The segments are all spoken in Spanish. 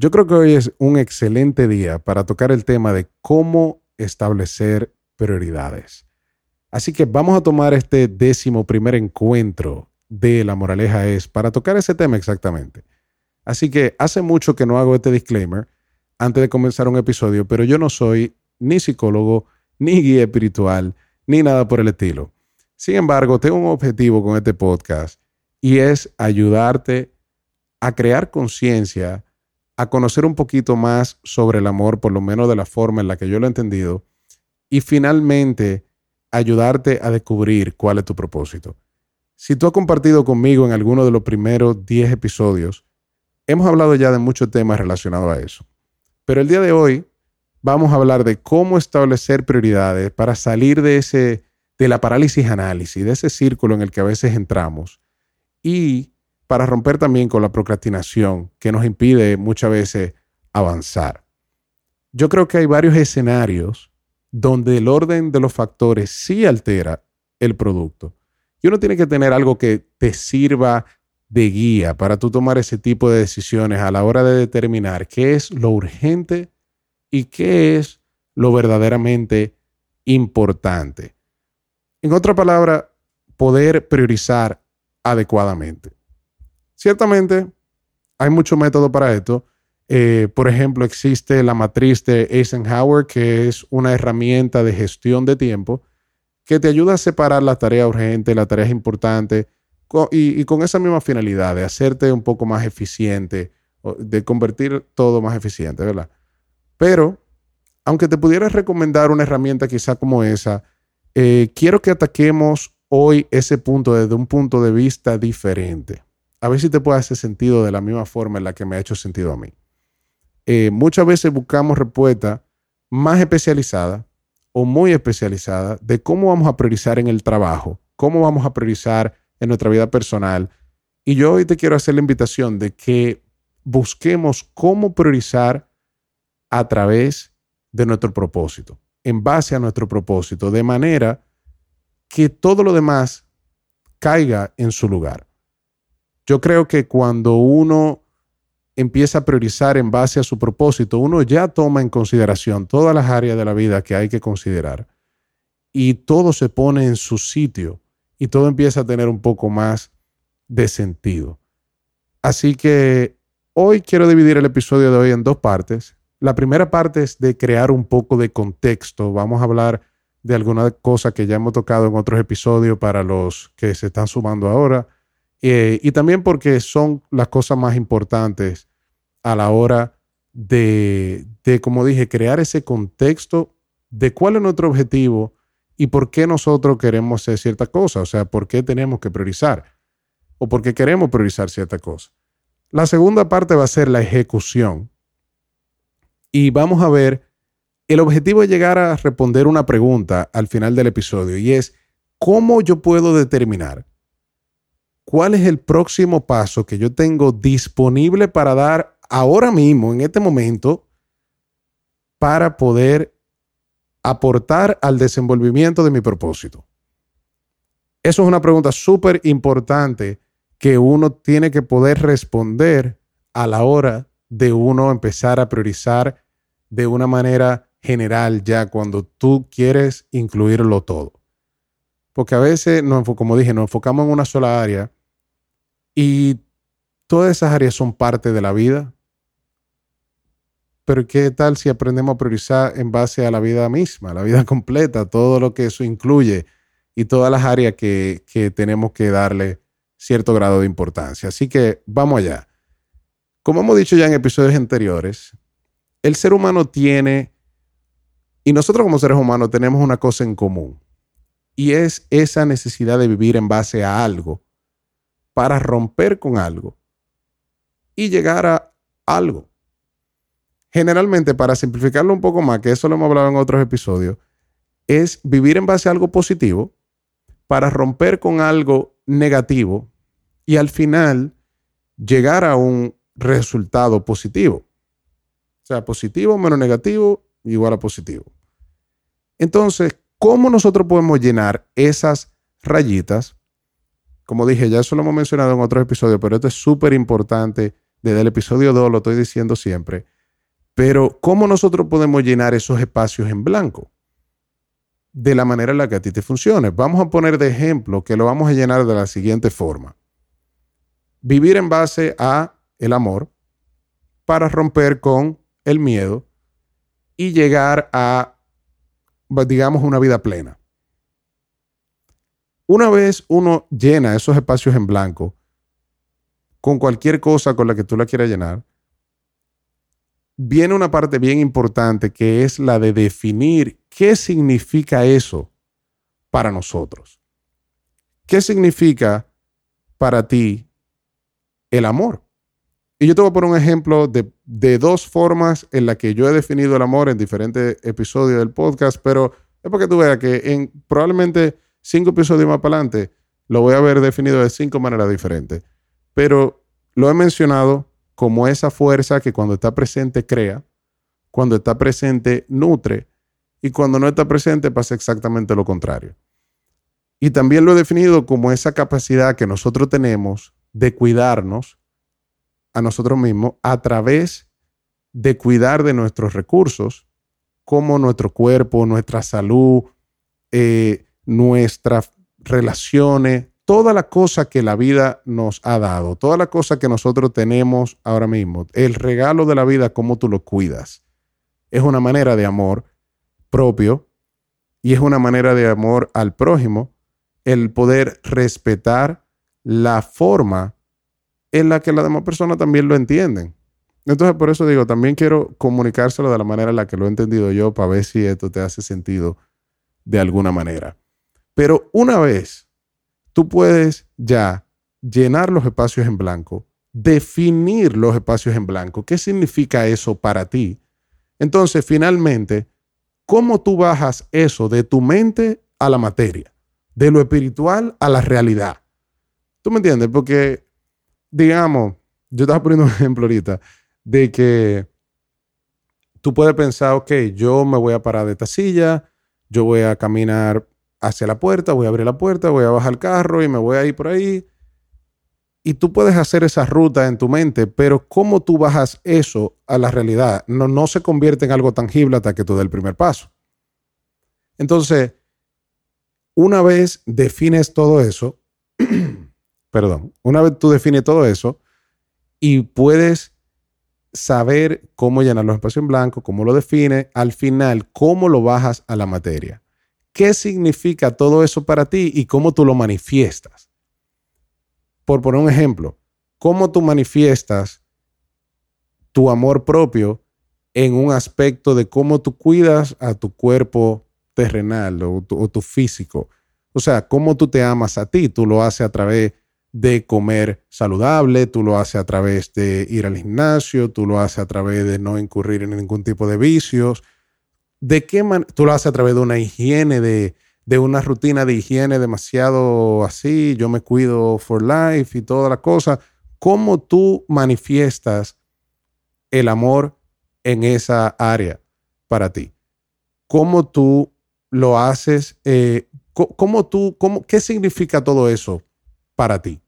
Yo creo que hoy es un excelente día para tocar el tema de cómo establecer prioridades. Así que vamos a tomar este décimo primer encuentro de La Moraleja es para tocar ese tema exactamente. Así que hace mucho que no hago este disclaimer antes de comenzar un episodio, pero yo no soy ni psicólogo, ni guía espiritual, ni nada por el estilo. Sin embargo, tengo un objetivo con este podcast y es ayudarte a crear conciencia a conocer un poquito más sobre el amor, por lo menos de la forma en la que yo lo he entendido, y finalmente ayudarte a descubrir cuál es tu propósito. Si tú has compartido conmigo en alguno de los primeros 10 episodios, hemos hablado ya de muchos temas relacionados a eso. Pero el día de hoy vamos a hablar de cómo establecer prioridades para salir de ese de la parálisis análisis, de ese círculo en el que a veces entramos y para romper también con la procrastinación que nos impide muchas veces avanzar. Yo creo que hay varios escenarios donde el orden de los factores sí altera el producto. Y uno tiene que tener algo que te sirva de guía para tú tomar ese tipo de decisiones a la hora de determinar qué es lo urgente y qué es lo verdaderamente importante. En otra palabra, poder priorizar adecuadamente. Ciertamente, hay mucho método para esto. Eh, por ejemplo, existe la matriz de Eisenhower, que es una herramienta de gestión de tiempo que te ayuda a separar la tarea urgente, las tareas importantes, y, y, con esa misma finalidad de hacerte un poco más eficiente, de convertir todo más eficiente, ¿verdad? Pero, aunque te pudiera recomendar una herramienta quizá como esa, eh, quiero que ataquemos hoy ese punto desde un punto de vista diferente a ver si te puede hacer sentido de la misma forma en la que me ha hecho sentido a mí. Eh, muchas veces buscamos respuestas más especializadas o muy especializadas de cómo vamos a priorizar en el trabajo, cómo vamos a priorizar en nuestra vida personal. Y yo hoy te quiero hacer la invitación de que busquemos cómo priorizar a través de nuestro propósito, en base a nuestro propósito, de manera que todo lo demás caiga en su lugar. Yo creo que cuando uno empieza a priorizar en base a su propósito, uno ya toma en consideración todas las áreas de la vida que hay que considerar y todo se pone en su sitio y todo empieza a tener un poco más de sentido. Así que hoy quiero dividir el episodio de hoy en dos partes. La primera parte es de crear un poco de contexto. Vamos a hablar de alguna cosa que ya hemos tocado en otros episodios para los que se están sumando ahora. Eh, y también porque son las cosas más importantes a la hora de, de, como dije, crear ese contexto de cuál es nuestro objetivo y por qué nosotros queremos hacer cierta cosa, o sea, por qué tenemos que priorizar o por qué queremos priorizar cierta cosa. La segunda parte va a ser la ejecución y vamos a ver, el objetivo es llegar a responder una pregunta al final del episodio y es, ¿cómo yo puedo determinar cuál es el próximo paso que yo tengo disponible para dar ahora mismo, en este momento, para poder aportar al desenvolvimiento de mi propósito? Eso es una pregunta súper importante que uno tiene que poder responder a la hora de uno empezar a priorizar de una manera general ya cuando tú quieres incluirlo todo. Porque a veces, como dije, nos enfocamos en una sola área y todas esas áreas son parte de la vida. Pero ¿qué tal si aprendemos a priorizar en base a la vida misma, la vida completa, todo lo que eso incluye y todas las áreas que, que tenemos que darle cierto grado de importancia? Así que vamos allá. Como hemos dicho ya en episodios anteriores, el ser humano tiene, y nosotros como seres humanos tenemos una cosa en común, y es esa necesidad de vivir en base a algo para romper con algo y llegar a algo. Generalmente, para simplificarlo un poco más, que eso lo hemos hablado en otros episodios, es vivir en base a algo positivo para romper con algo negativo y al final llegar a un resultado positivo. O sea, positivo menos negativo igual a positivo. Entonces, ¿cómo nosotros podemos llenar esas rayitas como dije, ya eso lo hemos mencionado en otros episodios, pero esto es súper importante desde el episodio 2 lo estoy diciendo siempre, pero ¿cómo nosotros podemos llenar esos espacios en blanco? De la manera en la que a ti te funcione. Vamos a poner de ejemplo que lo vamos a llenar de la siguiente forma. Vivir en base a el amor para romper con el miedo y llegar a, digamos, una vida plena. Una vez uno llena esos espacios en blanco con cualquier cosa con la que tú la quieras llenar, viene una parte bien importante que es la de definir qué significa eso para nosotros. ¿Qué significa para ti el amor? Y yo te voy a poner un ejemplo de, dos formas en las que yo he definido el amor en diferentes episodios del podcast, pero es porque tú veas que en probablemente cinco episodios más para adelante lo voy a haber definido de cinco maneras diferentes. Pero lo he mencionado como esa fuerza que cuando está presente crea, cuando está presente nutre y cuando no está presente pasa exactamente lo contrario. Y también lo he definido como esa capacidad que nosotros tenemos de cuidarnos a nosotros mismos a través de cuidar de nuestros recursos, como nuestro cuerpo, nuestra salud, eh, nuestras relaciones, toda la cosa que la vida nos ha dado, toda la cosa que nosotros tenemos ahora mismo, el regalo de la vida, cómo tú lo cuidas. Es una manera de amor propio y es una manera de amor al prójimo el poder respetar la forma en la que las demás personas también lo entienden. Entonces, por eso digo, también quiero comunicárselo de la manera en la que lo he entendido yo para ver si esto te hace sentido de alguna manera. Pero una vez tú puedes ya llenar los espacios en blanco, definir los espacios en blanco, ¿qué significa eso para ti? Entonces, finalmente, ¿cómo tú bajas eso de tu mente a la materia, de lo espiritual a la realidad? ¿Tú me entiendes? Porque digamos, yo estaba poniendo un ejemplo ahorita de que tú puedes pensar, ok, yo me voy a parar de esta silla, yo voy a caminar hacia la puerta, voy a abrir la puerta, voy a bajar el carro y me voy a ir por ahí. Y tú puedes hacer esa ruta en tu mente, pero ¿cómo tú bajas eso a la realidad? No, no se convierte en algo tangible hasta que tú des el primer paso. Entonces, una vez defines todo eso, perdón, una vez tú defines todo eso y puedes saber cómo llenar los espacios en blanco, cómo lo defines, al final, cómo lo bajas a la materia. ¿Qué significa todo eso para ti y cómo tú lo manifiestas? Por poner un ejemplo, ¿cómo tú manifiestas tu amor propio en un aspecto de cómo tú cuidas a tu cuerpo terrenal o tu, físico? O sea, cómo tú te amas a ti, tú lo haces a través de comer saludable, tú lo haces a través de ir al gimnasio, tú lo haces a través de no incurrir en ningún tipo de vicios. ¿De qué? Tú lo haces a través de una higiene, de, de una rutina de higiene demasiado así, yo me cuido for life y toda la cosa. ¿Cómo tú manifiestas el amor en esa área para ti? ¿Cómo tú lo haces? Eh, ¿Cómo tú, cómo, qué significa todo eso para ti.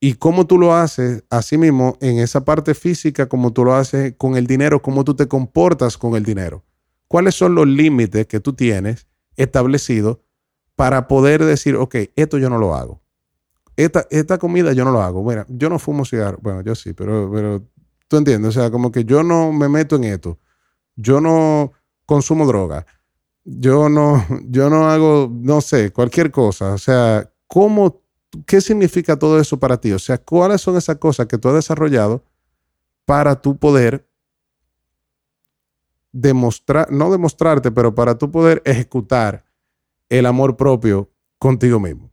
Y cómo tú lo haces, así mismo, en esa parte física, como tú lo haces con el dinero, cómo tú te comportas con el dinero. ¿Cuáles son los límites que tú tienes establecidos para poder decir, ok, esto yo no lo hago? Esta, esta comida yo no lo hago. Mira, yo no fumo cigarro. Bueno, yo sí, pero, pero tú entiendes. O sea, como que yo no me meto en esto. Yo no consumo droga. Yo no, yo no hago, no sé, cualquier cosa. O sea, ¿cómo ¿qué significa todo eso para ti? O sea, ¿cuáles son esas cosas que tú has desarrollado para tu poder demostrar, no demostrarte, pero para tu poder ejecutar el amor propio contigo mismo?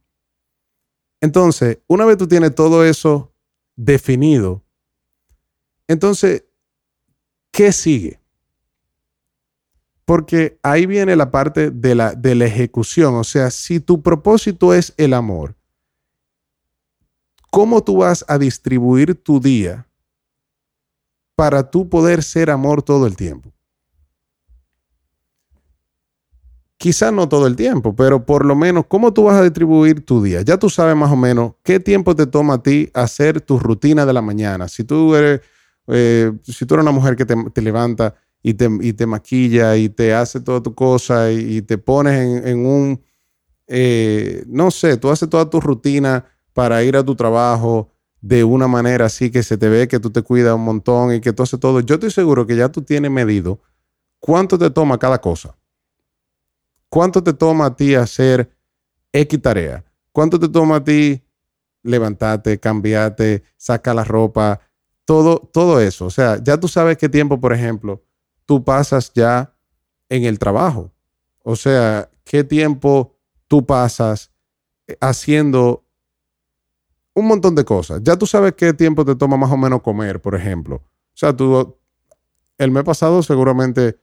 Entonces, una vez tú tienes todo eso definido, entonces, ¿qué sigue? Porque ahí viene la parte de la, de la ejecución. O sea, si tu propósito es el amor, ¿Cómo tú vas a distribuir tu día para tú poder ser amor todo el tiempo? Quizás no todo el tiempo, pero por lo menos cómo tú vas a distribuir tu día. Ya tú sabes más o menos qué tiempo te toma a ti hacer tu rutina de la mañana. Si tú eres, eh, si tú eres una mujer que te, levanta y te, y te, maquilla y te hace toda tu cosa y, te pones en, un, eh, no sé, tú haces toda tu rutina para ir a tu trabajo de una manera así que se te ve que tú te cuidas un montón y que tú haces todo. Yo estoy seguro que ya tú tienes medido cuánto te toma cada cosa. ¿Cuánto te toma a ti hacer X tarea? ¿Cuánto te toma a ti levantarte, cambiarte, sacar la ropa? Todo, todo eso. O sea, ya tú sabes qué tiempo, por ejemplo, tú pasas ya en el trabajo. O sea, qué tiempo tú pasas eh, haciendo un montón de cosas. Ya tú sabes qué tiempo te toma más o menos comer, por ejemplo. O sea, tú el mes pasado seguramente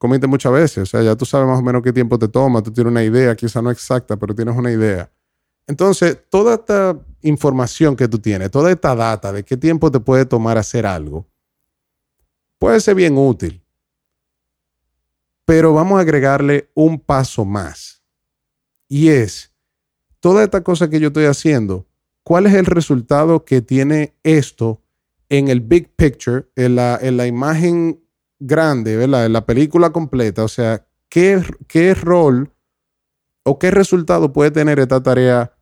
comiste muchas veces. O sea, ya tú sabes más o menos qué tiempo te toma, tú tienes una idea, quizá no exacta, pero tienes una idea. Entonces, toda esta información que tú tienes, toda esta data de qué tiempo te puede tomar hacer algo, puede ser bien útil. Pero vamos a agregarle un paso más. Y es, toda esta cosa que yo estoy haciendo, ¿cuál es el resultado que tiene esto en el big picture, en la, en la imagen grande, ¿verdad? En la película completa, o sea, ¿qué, qué rol o qué resultado puede tener esta tarea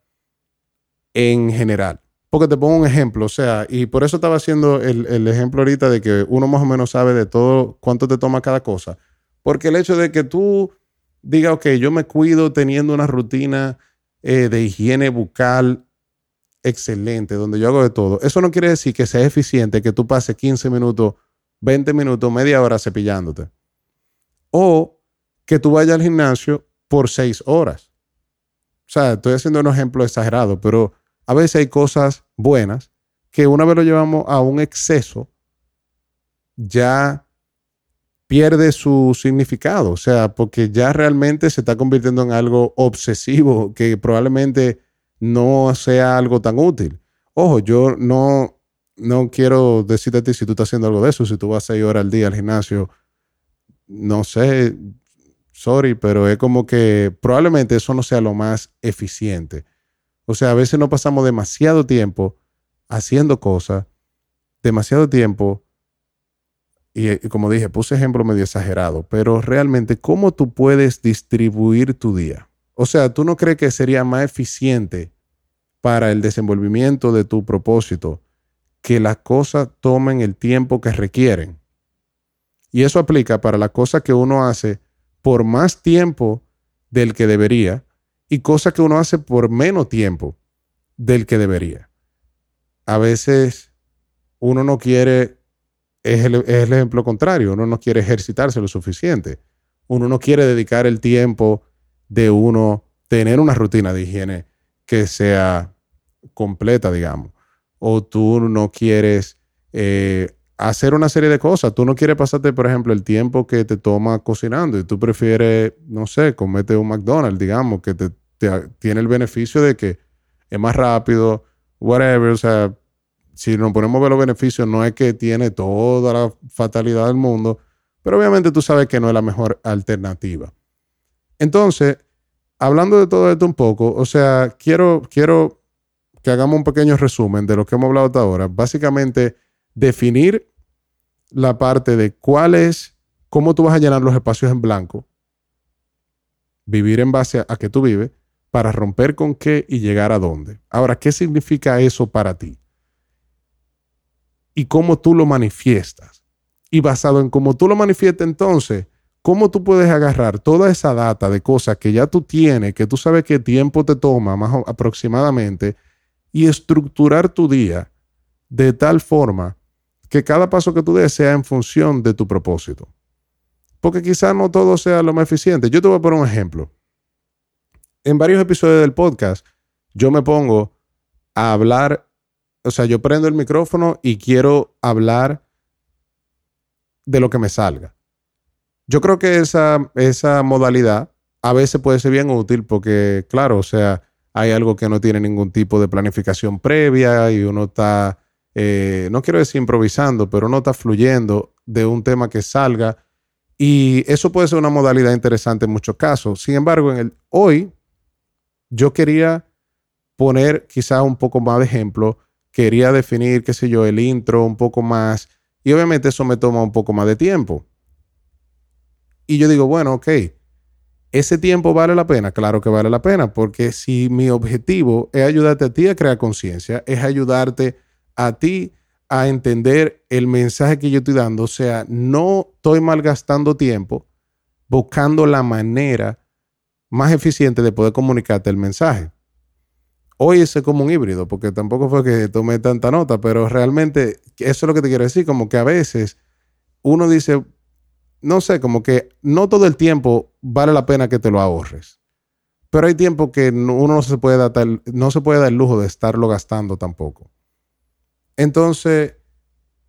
en general? Porque te pongo un ejemplo, o sea, y por eso estaba haciendo el, ejemplo ahorita de que uno más o menos sabe de todo cuánto te toma cada cosa. Porque el hecho de que tú digas, ok, yo me cuido teniendo una rutina eh, de higiene bucal excelente, donde yo hago de todo, eso no quiere decir que sea eficiente que tú pases 15 minutos 20 minutos, media hora cepillándote. O que tú vayas al gimnasio por 6 horas. O sea, estoy haciendo un ejemplo exagerado, pero a veces hay cosas buenas que una vez lo llevamos a un exceso, ya pierde su significado. O sea, porque ya realmente se está convirtiendo en algo obsesivo que probablemente no sea algo tan útil. Ojo, yo no, no quiero decirte a ti si tú estás haciendo algo de eso, si tú vas seis horas al día al gimnasio, no sé, sorry, pero es como que probablemente eso no sea lo más eficiente. O sea, a veces no pasamos demasiado tiempo haciendo cosas, demasiado tiempo, y, y como dije, puse ejemplo medio exagerado, pero realmente, ¿cómo tú puedes distribuir tu día? O sea, ¿tú no crees que sería más eficiente para el desenvolvimiento de tu propósito? Que las cosas tomen el tiempo que requieren. Y eso aplica para las cosas que uno hace por más tiempo del que debería y cosas que uno hace por menos tiempo del que debería. A veces uno no quiere, es el, es el ejemplo contrario, uno no quiere ejercitarse lo suficiente. Uno no quiere dedicar el tiempo de uno tener una rutina de higiene que sea completa, digamos o tú no quieres eh, hacer una serie de cosas. Tú no quieres pasarte, por ejemplo, el tiempo que te toma cocinando y tú prefieres, no sé, comete un McDonald's, digamos, que te, tiene el beneficio de que es más rápido, whatever. O sea, si nos ponemos a ver los beneficios, no es que tiene toda la fatalidad del mundo, pero obviamente tú sabes que no es la mejor alternativa. Entonces, hablando de todo esto un poco, o sea, quiero, quiero que hagamos un pequeño resumen de lo que hemos hablado hasta ahora. Básicamente, definir la parte de cuál es, cómo tú vas a llenar los espacios en blanco, vivir en base a, a que tú vives, para romper con qué y llegar a dónde. Ahora, ¿qué significa eso para ti? Y cómo tú lo manifiestas. Y basado en cómo tú lo manifiestas entonces, ¿cómo tú puedes agarrar toda esa data de cosas que ya tú tienes, que tú sabes qué tiempo te toma más aproximadamente, y estructurar tu día de tal forma que cada paso que tú des sea en función de tu propósito. Porque quizás no todo sea lo más eficiente. Yo te voy a poner un ejemplo. En varios episodios del podcast, yo me pongo a hablar, o sea, yo prendo el micrófono y quiero hablar de lo que me salga. Yo creo que esa, esa modalidad a veces puede ser bien útil porque, claro, o sea, hay algo que no tiene ningún tipo de planificación previa y uno está, eh, no quiero decir improvisando, pero uno está fluyendo de un tema que salga Y eso puede ser una modalidad interesante en muchos casos. Sin embargo, en el, hoy yo quería poner quizás un poco más de ejemplo, quería definir, qué sé yo, el intro un poco más. Y obviamente eso me toma un poco más de tiempo. Y yo digo, bueno, ok, ¿ese tiempo vale la pena? Claro que vale la pena, porque si mi objetivo es ayudarte a ti a crear conciencia, es ayudarte a ti a entender el mensaje que yo estoy dando. O sea, no estoy malgastando tiempo buscando la manera más eficiente de poder comunicarte el mensaje. Hoy es como un híbrido, porque tampoco fue que tomé tanta nota, pero realmente eso es lo que te quiero decir, como que a veces uno dice, no sé, como que no todo el tiempo vale la pena que te lo ahorres. Pero hay tiempo que uno no se puede dar, no se puede dar el lujo de estarlo gastando tampoco. Entonces,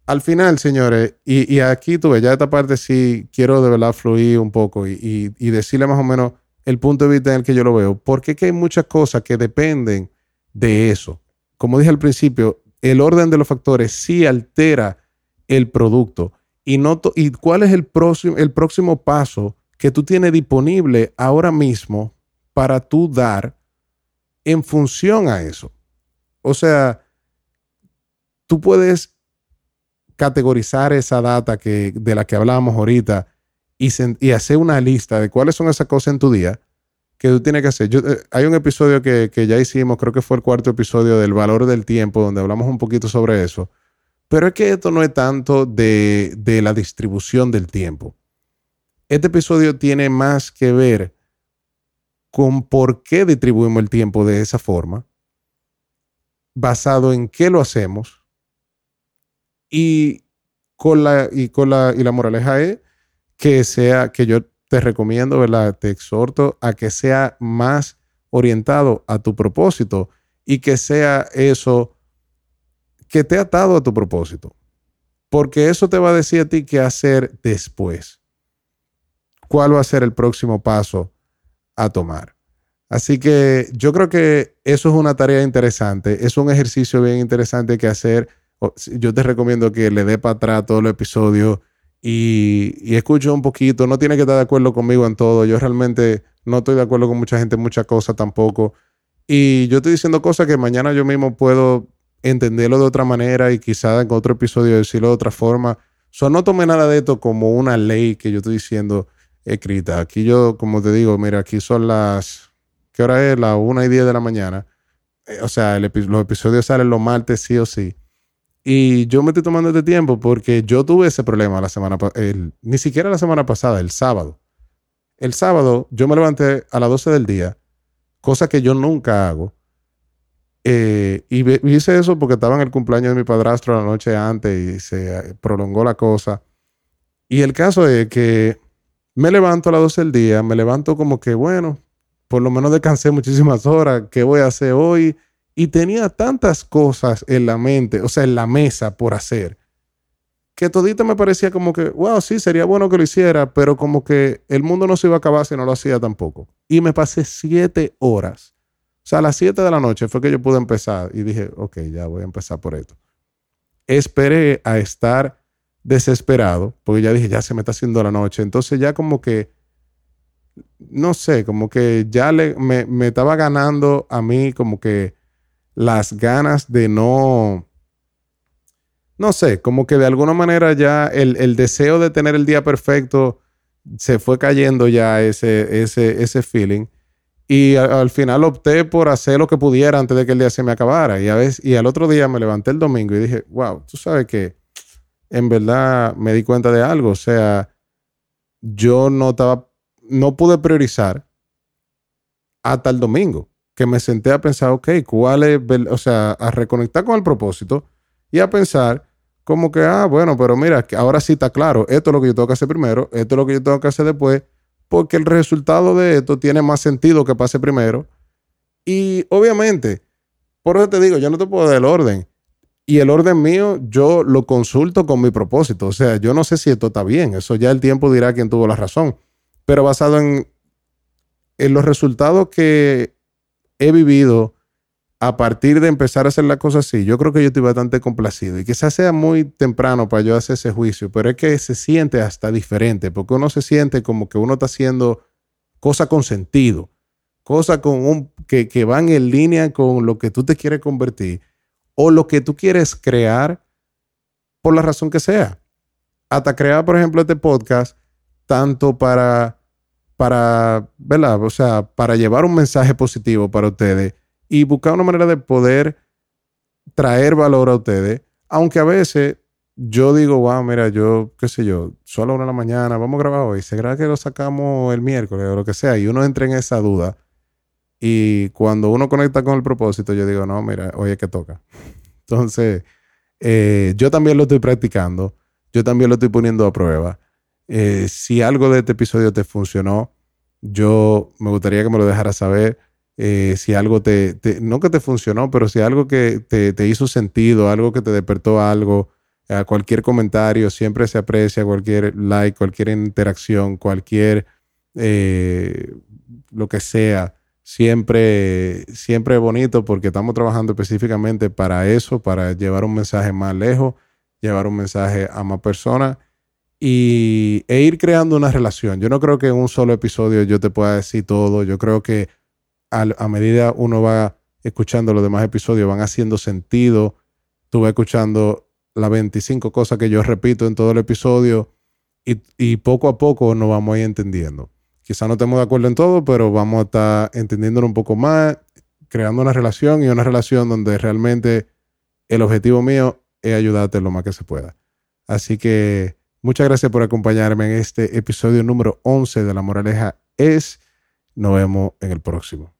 al final, señores, y, aquí tuve, ya esta parte sí quiero de verdad fluir un poco y, decirle más o menos el punto de vista en el que yo lo veo, porque que hay muchas cosas que dependen de eso. Como dije al principio, el orden de los factores sí altera el producto. Y, cuál es el próximo, el próximo paso que tú tienes disponible ahora mismo para tú dar en función a eso. O sea, tú puedes categorizar esa data que, de la que hablábamos ahorita y, y, hacer una lista de cuáles son esas cosas en tu día que tú tienes que hacer. Eh, hay un episodio que, que, ya hicimos, creo que fue el cuarto episodio del valor del tiempo, donde hablamos un poquito sobre eso. Pero es que esto no es tanto de, de la distribución del tiempo. Este episodio tiene más que ver con por qué distribuimos el tiempo de esa forma, basado en qué lo hacemos y con la, y con la, y la moraleja es que sea, que yo te recomiendo, ¿verdad? Te exhorto a que sea más orientado a tu propósito y que sea eso que te ha atado a tu propósito. Porque eso te va a decir a ti qué hacer después. ¿Cuál va a ser el próximo paso a tomar? Así que yo creo que eso es una tarea interesante, es un ejercicio bien interesante que hacer yo te recomiendo que le dé para atrás todo el episodio y, y escuche un poquito. No tiene que estar de acuerdo conmigo en todo. Yo realmente no estoy de acuerdo con mucha gente en muchas cosas tampoco. Y yo estoy diciendo cosas que mañana yo mismo puedo entenderlo de otra manera y quizá en otro episodio decirlo de otra forma. So, no tome nada de esto como una ley que yo estoy diciendo escrita. Aquí yo, como te digo, mira, aquí son las... ¿Qué hora es? Las una y diez de la mañana. Eh, o sea, los episodios salen los martes sí o sí. Y yo me estoy tomando este tiempo porque yo tuve ese problema la semana ni siquiera la semana pasada, el sábado. El sábado yo me levanté a las 12 del día, cosa que yo nunca hago. Eh, y hice eso porque estaba en el cumpleaños de mi padrastro la noche antes y se eh, prolongó la cosa. Y el caso es que me levanto a las 12 del día, me levanto como que, bueno, por lo menos descansé muchísimas horas, ¿qué voy a hacer hoy? y tenía tantas cosas en la mente, o sea, en la mesa por hacer, que todito me parecía como que, wow, sí, sería bueno que lo hiciera, pero como que el mundo no se iba a acabar si no lo hacía tampoco. Y me pasé siete horas. O sea, a las siete de la noche fue que yo pude empezar y dije, ok, ya voy a empezar por esto. Esperé a estar desesperado, porque ya dije, ya se me está haciendo la noche. Entonces ya como que, no sé, como que ya le, me, me estaba ganando a mí como que las ganas de no, no sé, como que de alguna manera ya el, deseo de tener el día perfecto se fue cayendo ya ese, ese, ese feeling. Y al final opté por hacer lo que pudiera antes de que el día se me acabara. Y, a veces, y al otro día me levanté el domingo y dije, wow, tú sabes que en verdad me di cuenta de algo. O sea, yo no estaba, no pude priorizar hasta el domingo que me senté a pensar, ok, ¿cuál es, o sea, a reconectar con el propósito y a pensar como que, ah, bueno, pero mira, ahora sí está claro, esto es lo que yo tengo que hacer primero, esto es lo que yo tengo que hacer después, porque el resultado de esto tiene más sentido que pase primero. Y obviamente, por eso te digo, yo no te puedo dar el orden. Y el orden mío, yo lo consulto con mi propósito. O sea, yo no sé si esto está bien. Eso ya el tiempo dirá quién tuvo la razón. Pero basado en, en los resultados que he vivido a partir de empezar a hacer las cosas así, yo creo que yo estoy bastante complacido y quizás sea muy temprano para yo hacer ese juicio, pero es que se siente hasta diferente, porque uno se siente como que uno está haciendo cosas con sentido, cosas con un, que, que van en línea con lo que tú te quieres convertir o lo que tú quieres crear por la razón que sea. Hasta crear, por ejemplo, este podcast, tanto para, para. O sea, para llevar un mensaje positivo para ustedes y buscar una manera de poder traer valor a ustedes, aunque a veces yo digo, wow, mira, yo, qué sé yo, solo una de la mañana, vamos a grabar hoy, se graba que lo sacamos el miércoles o lo que sea, y uno entra en esa duda. Y cuando uno conecta con el propósito, yo digo, no, mira, hoy es que toca. Entonces, eh, yo también lo estoy practicando, yo también lo estoy poniendo a prueba. Eh, si algo de este episodio te funcionó, yo me gustaría que me lo dejaras saber. Eh, si algo te, no que te funcionó, pero si algo que te, hizo sentido, algo que te despertó algo, a cualquier comentario siempre se aprecia, cualquier like, cualquier interacción, cualquier eh, lo que sea, siempre, siempre es bonito porque estamos trabajando específicamente para eso, para llevar un mensaje más lejos, llevar un mensaje a más personas y, e ir creando una relación. Yo no creo que en un solo episodio yo te pueda decir todo, yo creo que a, medida uno va escuchando los demás episodios, van haciendo sentido. Tú vas escuchando las 25 cosas que yo repito en todo el episodio y, poco a poco nos vamos a ir entendiendo. Quizá no estemos de acuerdo en todo, pero vamos a estar entendiéndolo un poco más, creando una relación y una relación donde realmente el objetivo mío es ayudarte lo más que se pueda. Así que muchas gracias por acompañarme en este episodio número 11 de La Moraleja es. Nos vemos en el próximo.